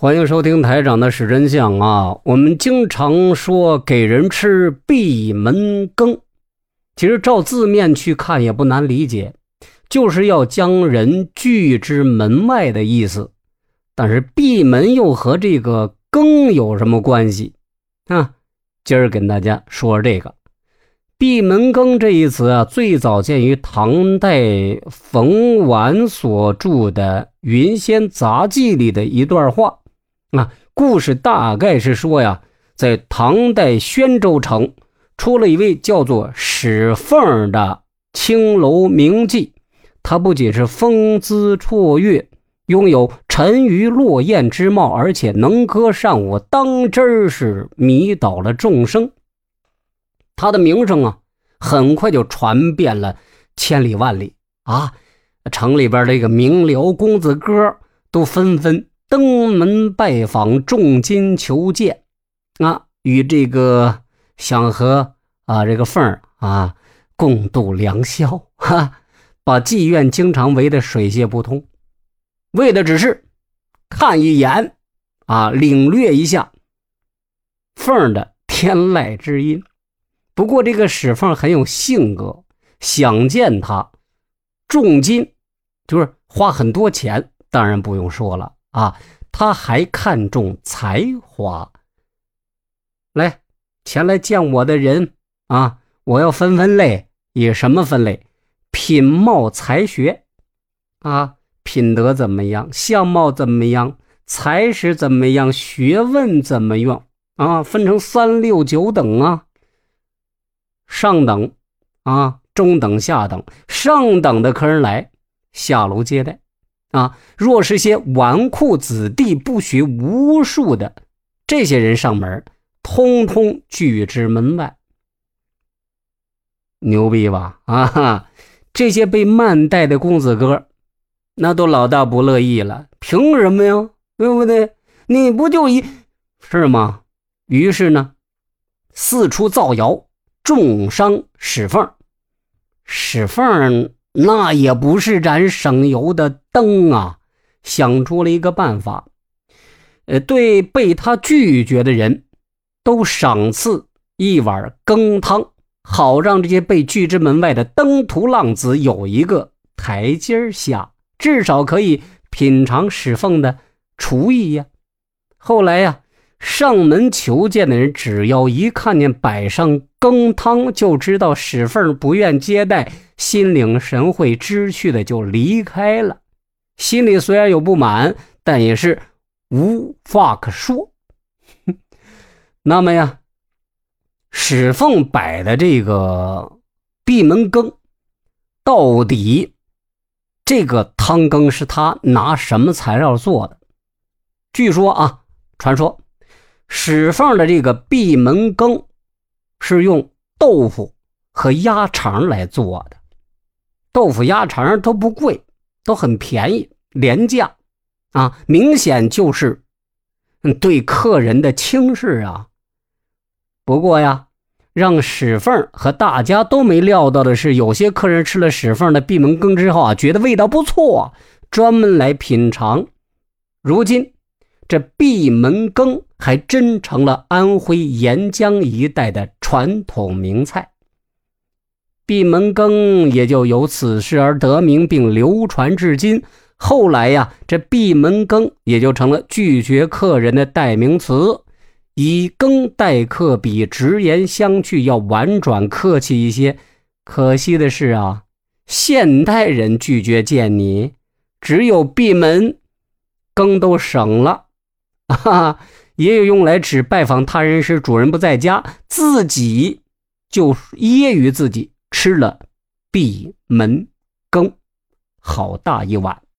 欢迎收听台长的史真相啊！我们经常说给人吃闭门羹，其实照字面去看也不难理解，就是要将人拒之门外的意思。但是闭门又和这个羹有什么关系啊？今儿跟大家说这个闭门羹这一词啊，最早见于唐代冯纨所著的《云仙杂记》里的一段话。啊，故事大概是说呀，在唐代宣州城出了一位叫做史凤的青楼名妓，她不仅是风姿绰约，拥有沉鱼落雁之貌，而且能歌善舞，当真是迷倒了众生。她的名声啊，很快就传遍了千里万里啊，城里边这个名流公子哥都纷纷。登门拜访，重金求见，啊，与这个想和啊这个凤儿啊共度良宵，哈，把妓院经常围得水泄不通，为的只是看一眼，啊，领略一下凤儿的天籁之音。不过这个史凤很有性格，想见他，重金就是花很多钱，当然不用说了。啊，他还看重才华。来，前来见我的人啊，我要分分类，以什么分类？品貌才学啊，品德怎么样？相貌怎么样？才识怎么样？学问怎么样？啊，分成三六九等啊。上等啊，中等、下等。上等的客人来，下楼接待。啊，若是些纨绔子弟、不学无术的这些人上门，通通拒之门外。牛逼吧？啊哈，这些被慢待的公子哥，那都老大不乐意了。凭什么呀？对不对？你不就一，是吗？于是呢，四处造谣，重伤史凤。史凤。那也不是盏省油的灯啊！想出了一个办法，呃，对被他拒绝的人都赏赐一碗羹汤，好让这些被拒之门外的登徒浪子有一个台阶下，至少可以品尝史凤的厨艺呀。后来呀，上门求见的人只要一看见摆上羹汤，就知道史凤不愿接待。心领神会，知趣的就离开了。心里虽然有不满，但也是无话可说。那么呀，史凤摆的这个闭门羹，到底这个汤羹是他拿什么材料做的？据说啊，传说史凤的这个闭门羹是用豆腐和鸭肠来做的。豆腐鸭肠都不贵，都很便宜，廉价，啊，明显就是对客人的轻视啊。不过呀，让史凤和大家都没料到的是，有些客人吃了史凤的闭门羹之后啊，觉得味道不错，专门来品尝。如今，这闭门羹还真成了安徽沿江一带的传统名菜。闭门羹也就由此事而得名，并流传至今。后来呀，这闭门羹也就成了拒绝客人的代名词，以羹待客比直言相拒要婉转客气一些。可惜的是啊，现代人拒绝见你，只有闭门羹都省了，哈哈，也有用来指拜访他人时主人不在家，自己就揶揄自己。吃了闭门羹，好大一碗。